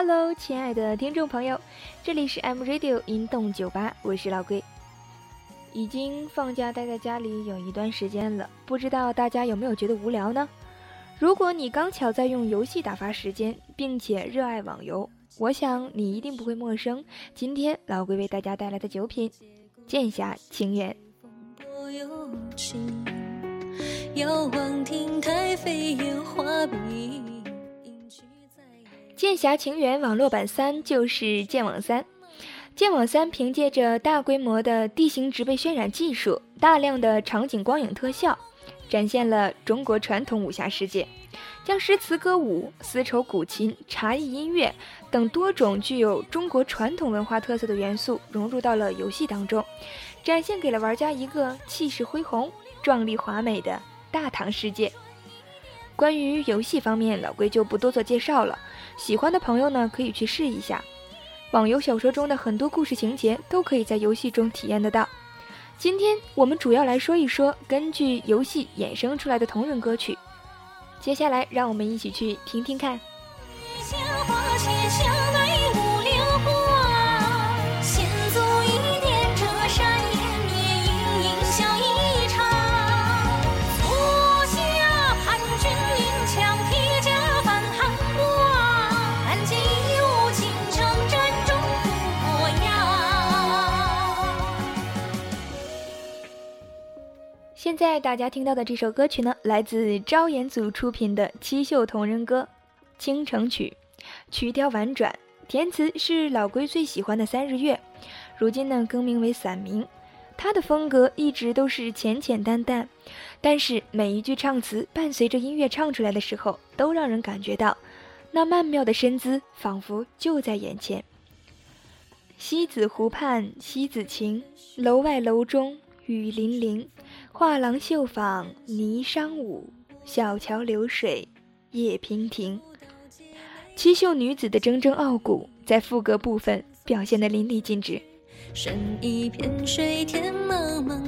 Hello，亲爱的听众朋友，这里是 M Radio 音动酒吧，我是老龟。已经放假待在家里有一段时间了，不知道大家有没有觉得无聊呢？如果你刚巧在用游戏打发时间，并且热爱网游，我想你一定不会陌生。今天老龟为大家带来的酒品《剑侠情缘》。《剑侠情缘》网络版三就是《剑网三》。《剑网三》凭借着大规模的地形植被渲染技术、大量的场景光影特效，展现了中国传统武侠世界，将诗词歌舞、丝绸古琴、茶艺音乐等多种具有中国传统文化特色的元素融入到了游戏当中，展现给了玩家一个气势恢宏、壮丽华美的大唐世界。关于游戏方面，老龟就不多做介绍了。喜欢的朋友呢，可以去试一下。网游小说中的很多故事情节都可以在游戏中体验得到。今天我们主要来说一说根据游戏衍生出来的同人歌曲。接下来，让我们一起去听听看。现在大家听到的这首歌曲呢，来自昭演组出品的七秀同人歌《倾城曲》，曲调婉转，填词是老龟最喜欢的三日月，如今呢更名为散明。他的风格一直都是浅浅淡淡，但是每一句唱词伴随着音乐唱出来的时候，都让人感觉到那曼妙的身姿仿佛就在眼前。西子湖畔西子晴，楼外楼中雨霖铃。画廊绣坊霓裳舞，小桥流水夜娉婷。七秀女子的铮铮傲骨，在副歌部分表现得淋漓尽致。深一片水，天茫茫，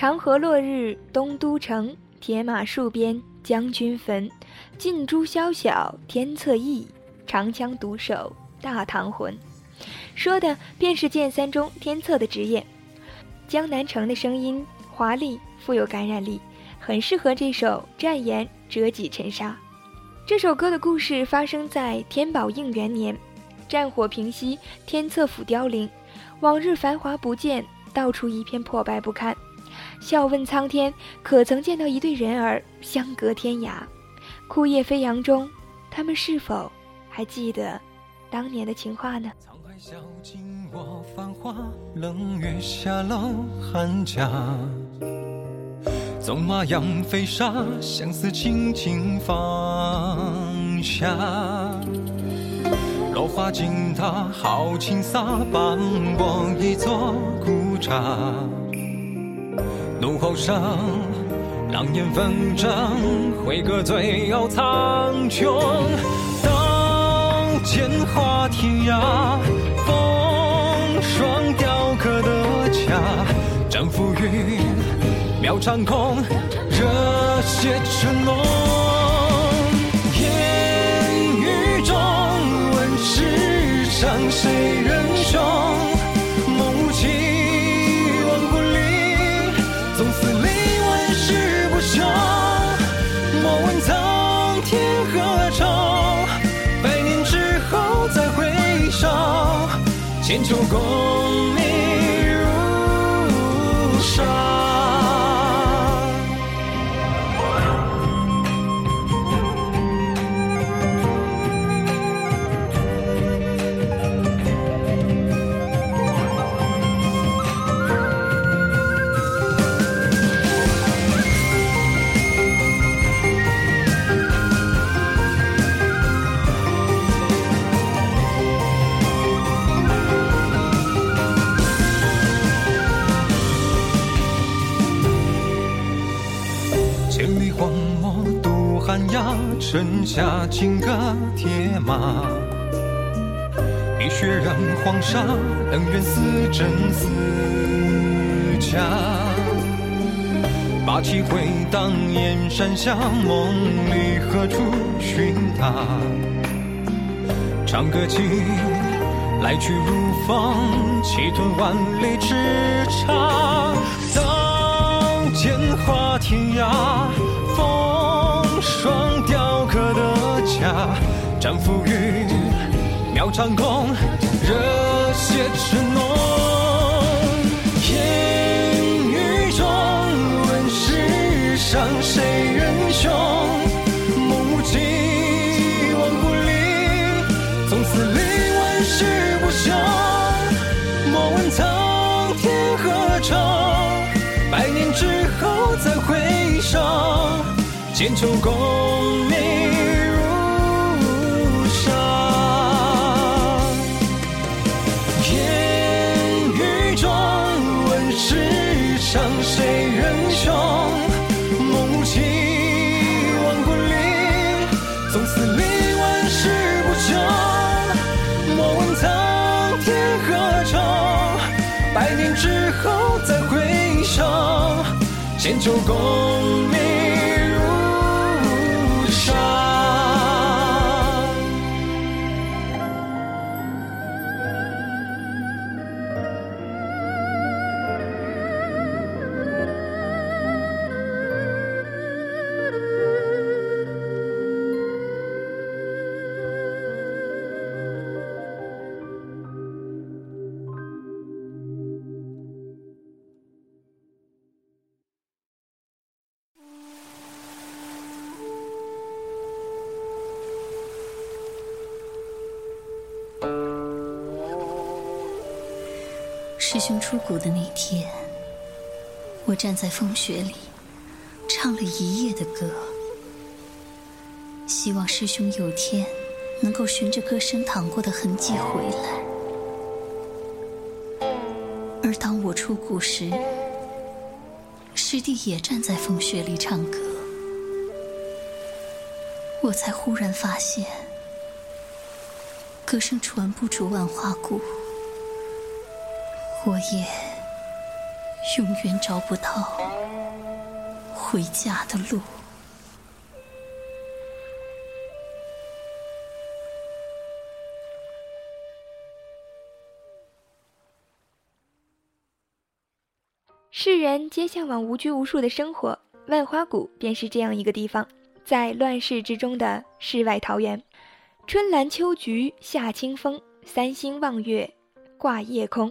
长河落日东都城，铁马戍边将军坟。尽诛宵小天策议，长枪独守大唐魂。说的便是剑三中天策的职业。江南城的声音华丽，富有感染力，很适合这首战言折戟沉沙。这首歌的故事发生在天宝应元年，战火平息，天策府凋零，往日繁华不见，到处一片破败不堪。笑问苍天，可曾见到一对人儿相隔天涯？枯叶飞扬中，他们是否还记得当年的情话呢？沧海笑尽我繁华，冷月下楼寒家。纵马扬飞沙，相思轻轻放下。落花惊他豪情洒，伴我一座孤刹。怒吼声，狼烟纷争，挥戈最傲苍穹。刀剑划天涯，风霜雕刻的家，战浮云，秒长空，热血成浓。烟雨中问世上谁人千秋千里荒漠渡寒鸦，城下金戈铁马。碧血染黄沙，恩怨似真似假。霸气回荡燕山下，梦里何处寻他？长歌起，来去如风，气吞万里之差。剑划天涯，风霜雕刻的家，战浮云，秒长空，热血赤浓。烟雨中问世上谁人雄？梦无期，万古里，总司令万世不朽。莫问苍千秋功名如沙。烟雨中问世上谁人雄？梦无期，万古里，总司令万世不朽。莫问苍天何朝，百年之后再回首，千秋功师兄出谷的那天，我站在风雪里，唱了一夜的歌，希望师兄有天能够循着歌声淌过的痕迹回来。而当我出谷时，师弟也站在风雪里唱歌，我才忽然发现，歌声传不出万花谷。我也永远找不到回家的路。世人皆向往无拘无束的生活，万花谷便是这样一个地方，在乱世之中的世外桃源。春兰秋菊夏清风，三星望月挂夜空。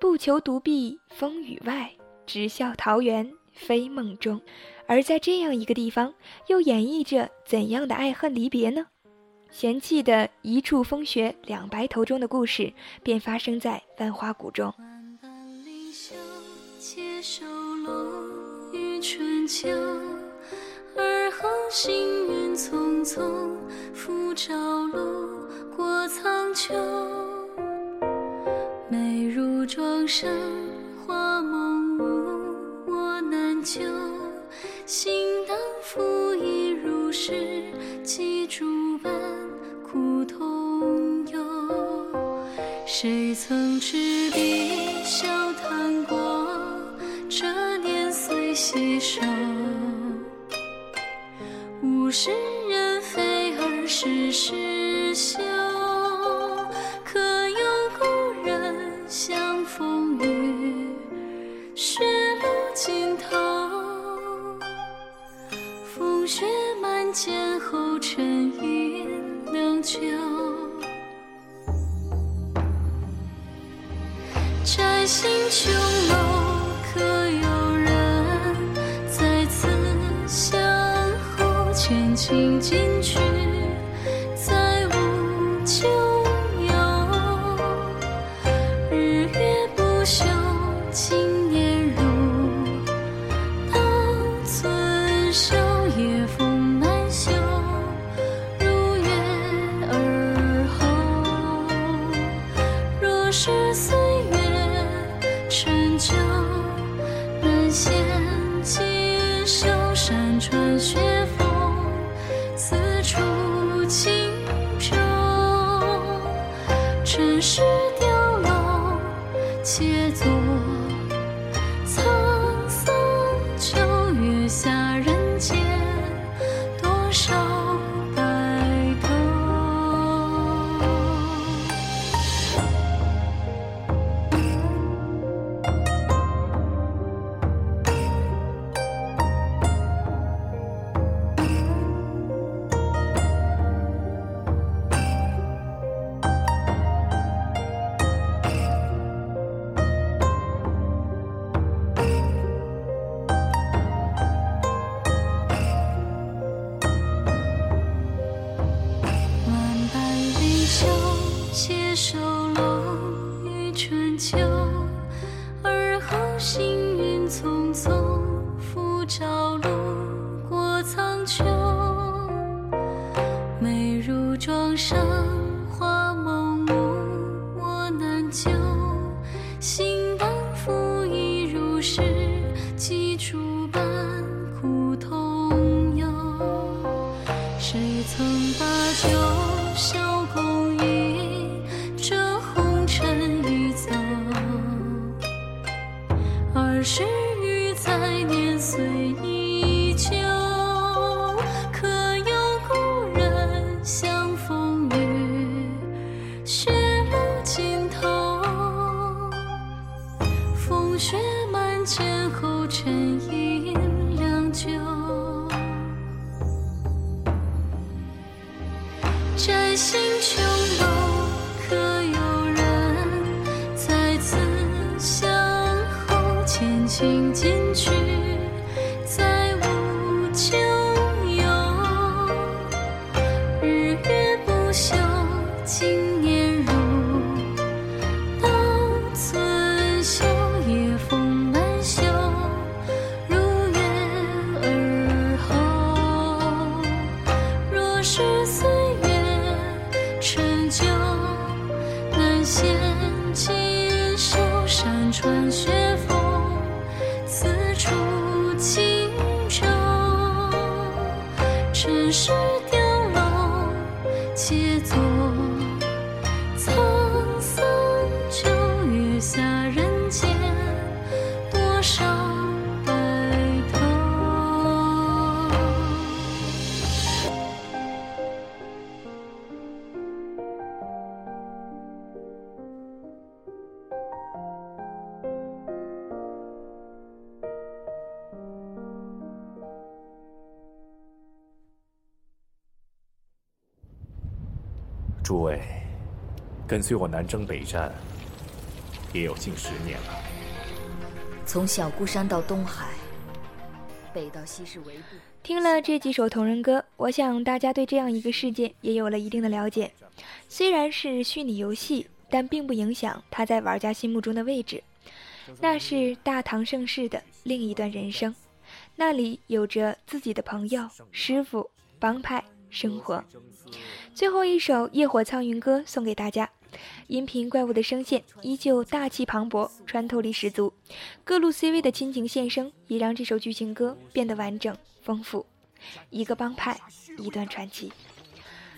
不求独壁风雨外，只笑桃源非梦中。而在这样一个地方，又演绎着怎样的爱恨离别呢？嫌弃的一处风雪两白头中的故事，便发生在万花谷中。万般离休，且收落于春秋。而后行云匆匆，复朝露过苍穹。美如庄生花梦无，我难救。心当拂衣如是，几诸般苦痛忧。谁曾执笔笑谈过这年岁携手，物是人非而事事休。琼楼可有人在此相候？千金。把诸位，跟随我南征北战，也有近十年了。从小孤山到东海，北到西是围捕。听了这几首同人歌，我想大家对这样一个世界也有了一定的了解。虽然是虚拟游戏，但并不影响它在玩家心目中的位置。那是大唐盛世的另一段人生，那里有着自己的朋友、师傅、帮派、生活。最后一首《夜火苍云歌》送给大家。音频怪物的声线依旧大气磅礴，穿透力十足，各路 CV 的亲情献声也让这首剧情歌变得完整丰富。一个帮派，一段传奇。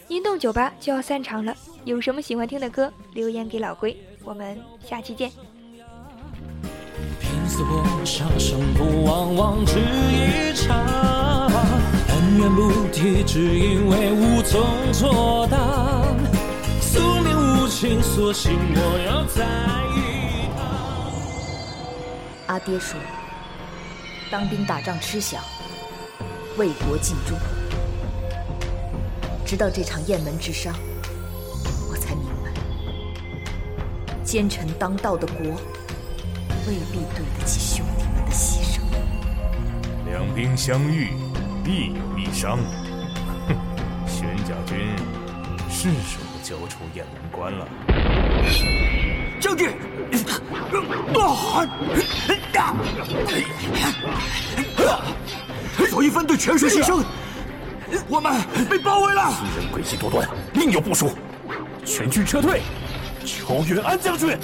音动酒吧就要散场了，有什么喜欢听的歌，留言给老龟，我们下期见。死搏杀生不往往只一场，不提，只因为无从作答。宿命无情，索性我要在一阿爹说，当兵打仗吃饷，为国尽忠。直到这场雁门之殇，我才明白，奸臣当道的国，未必对得起兄弟们的牺牲。两兵相遇，必有一伤。哼，玄甲军是时候交出雁门关了。将军，左翼分队全数牺牲，我们被包围了。敌人诡计多端，另有部署，全军撤退。求援安将军。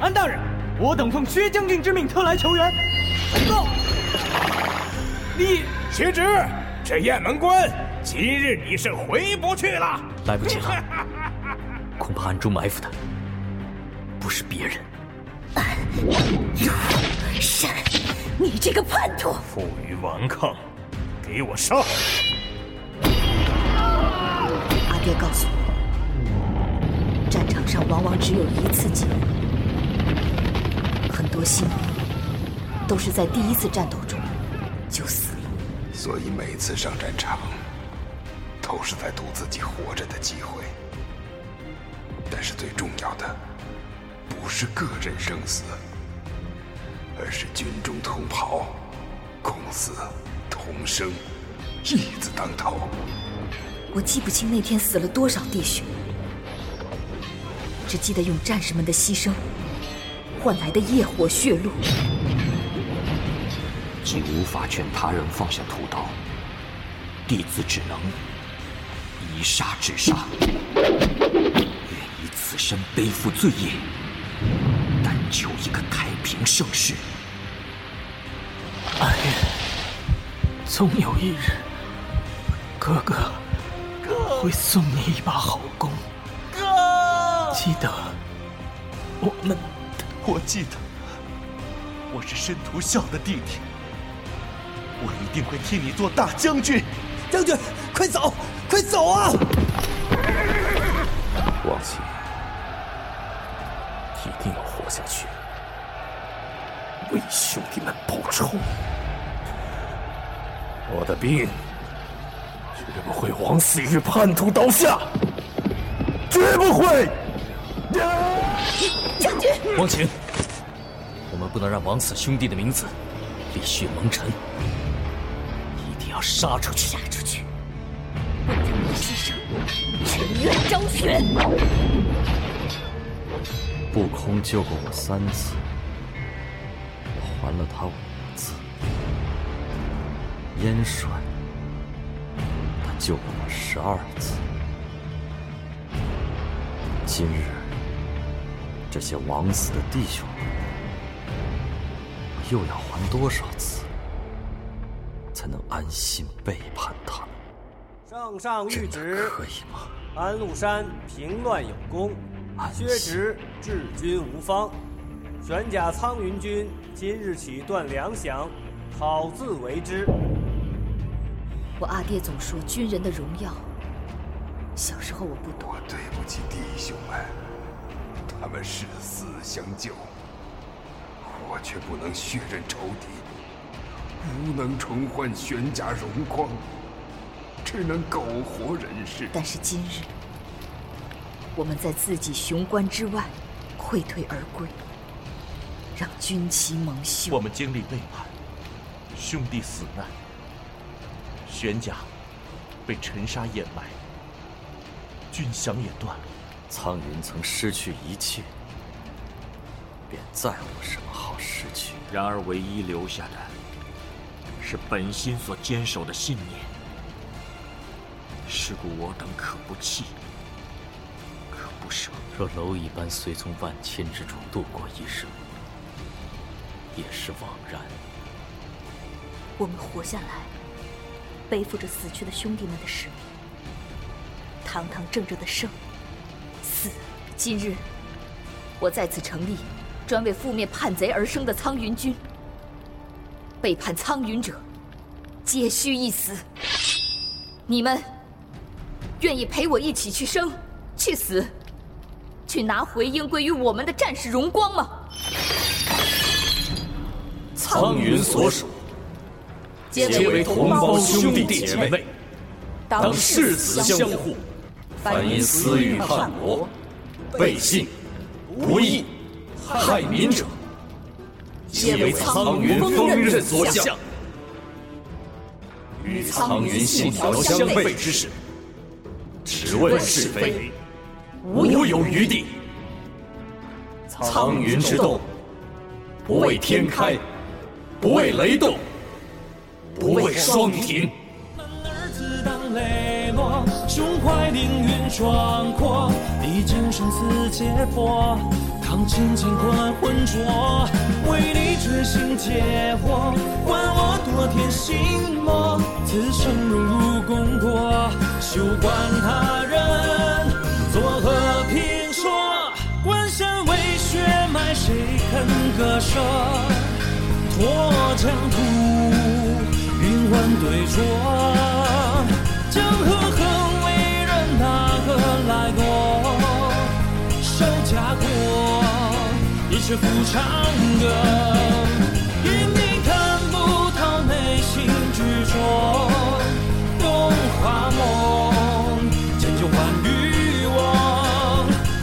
安大人，我等奉薛将军之命特来求援。到。你薛直，这雁门关今日你是回不去了。来不及了，恐怕暗中埋伏的不是别人。是，你这个叛徒！负隅顽抗，给我杀！阿爹告诉我，战场上往往只有一次机会，很多新兵都是在第一次战斗中就死了。所以每次上战场，都是在赌自己活着的机会。但是最重要的，不是个人生死，而是军中同袍，共死同生，义字当头。我记不清那天死了多少弟兄，只记得用战士们的牺牲换来的业火血路。既无法劝他人放下屠刀，弟子只能以杀止杀。愿以此身背负罪业，但求一个太平盛世。阿愿总有一日，哥哥会送你一把好弓。哥，记得我们，我记得，我是申屠孝的弟弟。我一定会替你做大将军，将军，快走，快走啊！王琦，一定要活下去，为兄弟们报仇。我的兵绝不会枉死于叛徒刀下，绝不会！将军，王晴，我们不能让枉死兄弟的名字立血蒙尘。一定要杀出去！杀出去！为他们的牺牲，沉冤昭雪。不空救过我三次，我还了他五次。燕帅，他救过我十二次。今日，这些枉死的弟兄们，我又要还多少次？才能安心背叛他们。圣上谕旨：可以吗？安禄山平乱有功，薛植治军无方，玄甲苍云军今日起断粮饷，好自为之。我阿爹总说军人的荣耀，小时候我不懂。我对不起弟兄们，他们誓死相救，我却不能血刃仇敌。无能重焕玄甲荣光，只能苟活人世。但是今日，我们在自己雄关之外溃退而归，让军旗蒙羞。我们经历背叛，兄弟死难，玄甲被尘沙掩埋，军饷也断了。苍云曾失去一切，便再无什么好失去。然而唯一留下的。是本心所坚守的信念，是故我等可不弃，可不舍。若蝼蚁般随从万千之中度过一生，也是枉然。我们活下来，背负着死去的兄弟们的使命，堂堂正正的生、死，今日，我再次成立专为覆灭叛贼而生的苍云军。背叛苍云者，皆须一死。你们愿意陪我一起去生、去死、去拿回应归于我们的战士荣光吗？苍云所属，皆为同胞兄弟姐妹，当誓死相护。凡因私欲叛国、背信、不义、害民者，皆为苍云锋刃所向。与苍云信条相悖之事，只问是非，无有余地。苍云之动，不畏天开，不畏雷动，不畏霜停。儿子当磊落，胸怀凌云壮阔，历经生死劫波，扛尽乾坤浑浊，为你决心解惑，管我多天心魔，此生荣辱功过，休管他人作何评说，关山为血脉，谁肯割舍？脱疆土，云鬟对酌，却不唱歌，因你看不透内心执着，荣华梦，千秋换与我，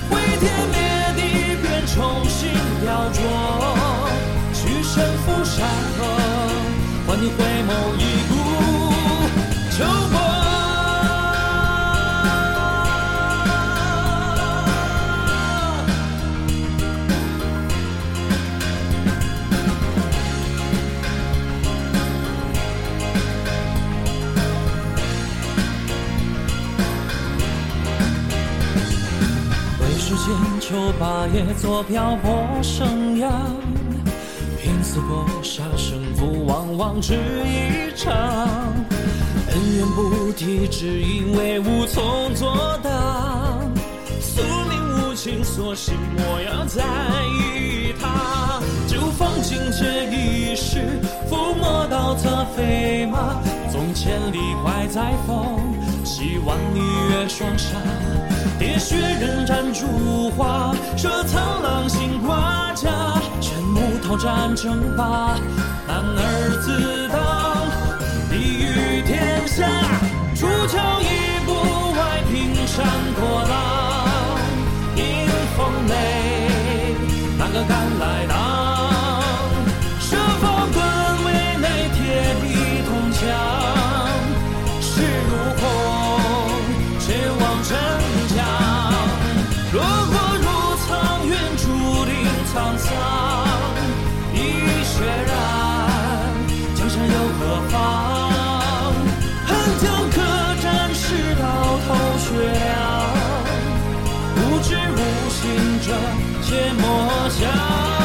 毁天灭地，便重新雕琢。去身负山河，换你回眸一秋八叶做漂泊生涯。拼死搏杀，胜负往往只一场。恩怨不提，只因为无从作答。宿命无情，所系模样在于他。就放尽这一世，抚摸到策飞马。纵千里怀在风，希望你越双杀。喋血人斩烛花，这苍狼心挂甲。全木头战争吧，男儿自当立于天下。出鞘一步外，平山破浪，迎风雷，哪个敢来挡？恨将可战士到头血凉，无知无心者，切莫想。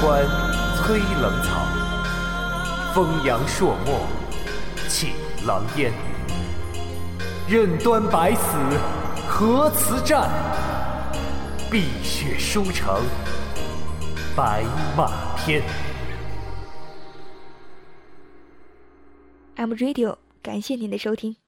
关催冷草，风扬朔漠起狼烟。任端白死何辞战？碧血书成白马篇。M Radio，感谢您的收听。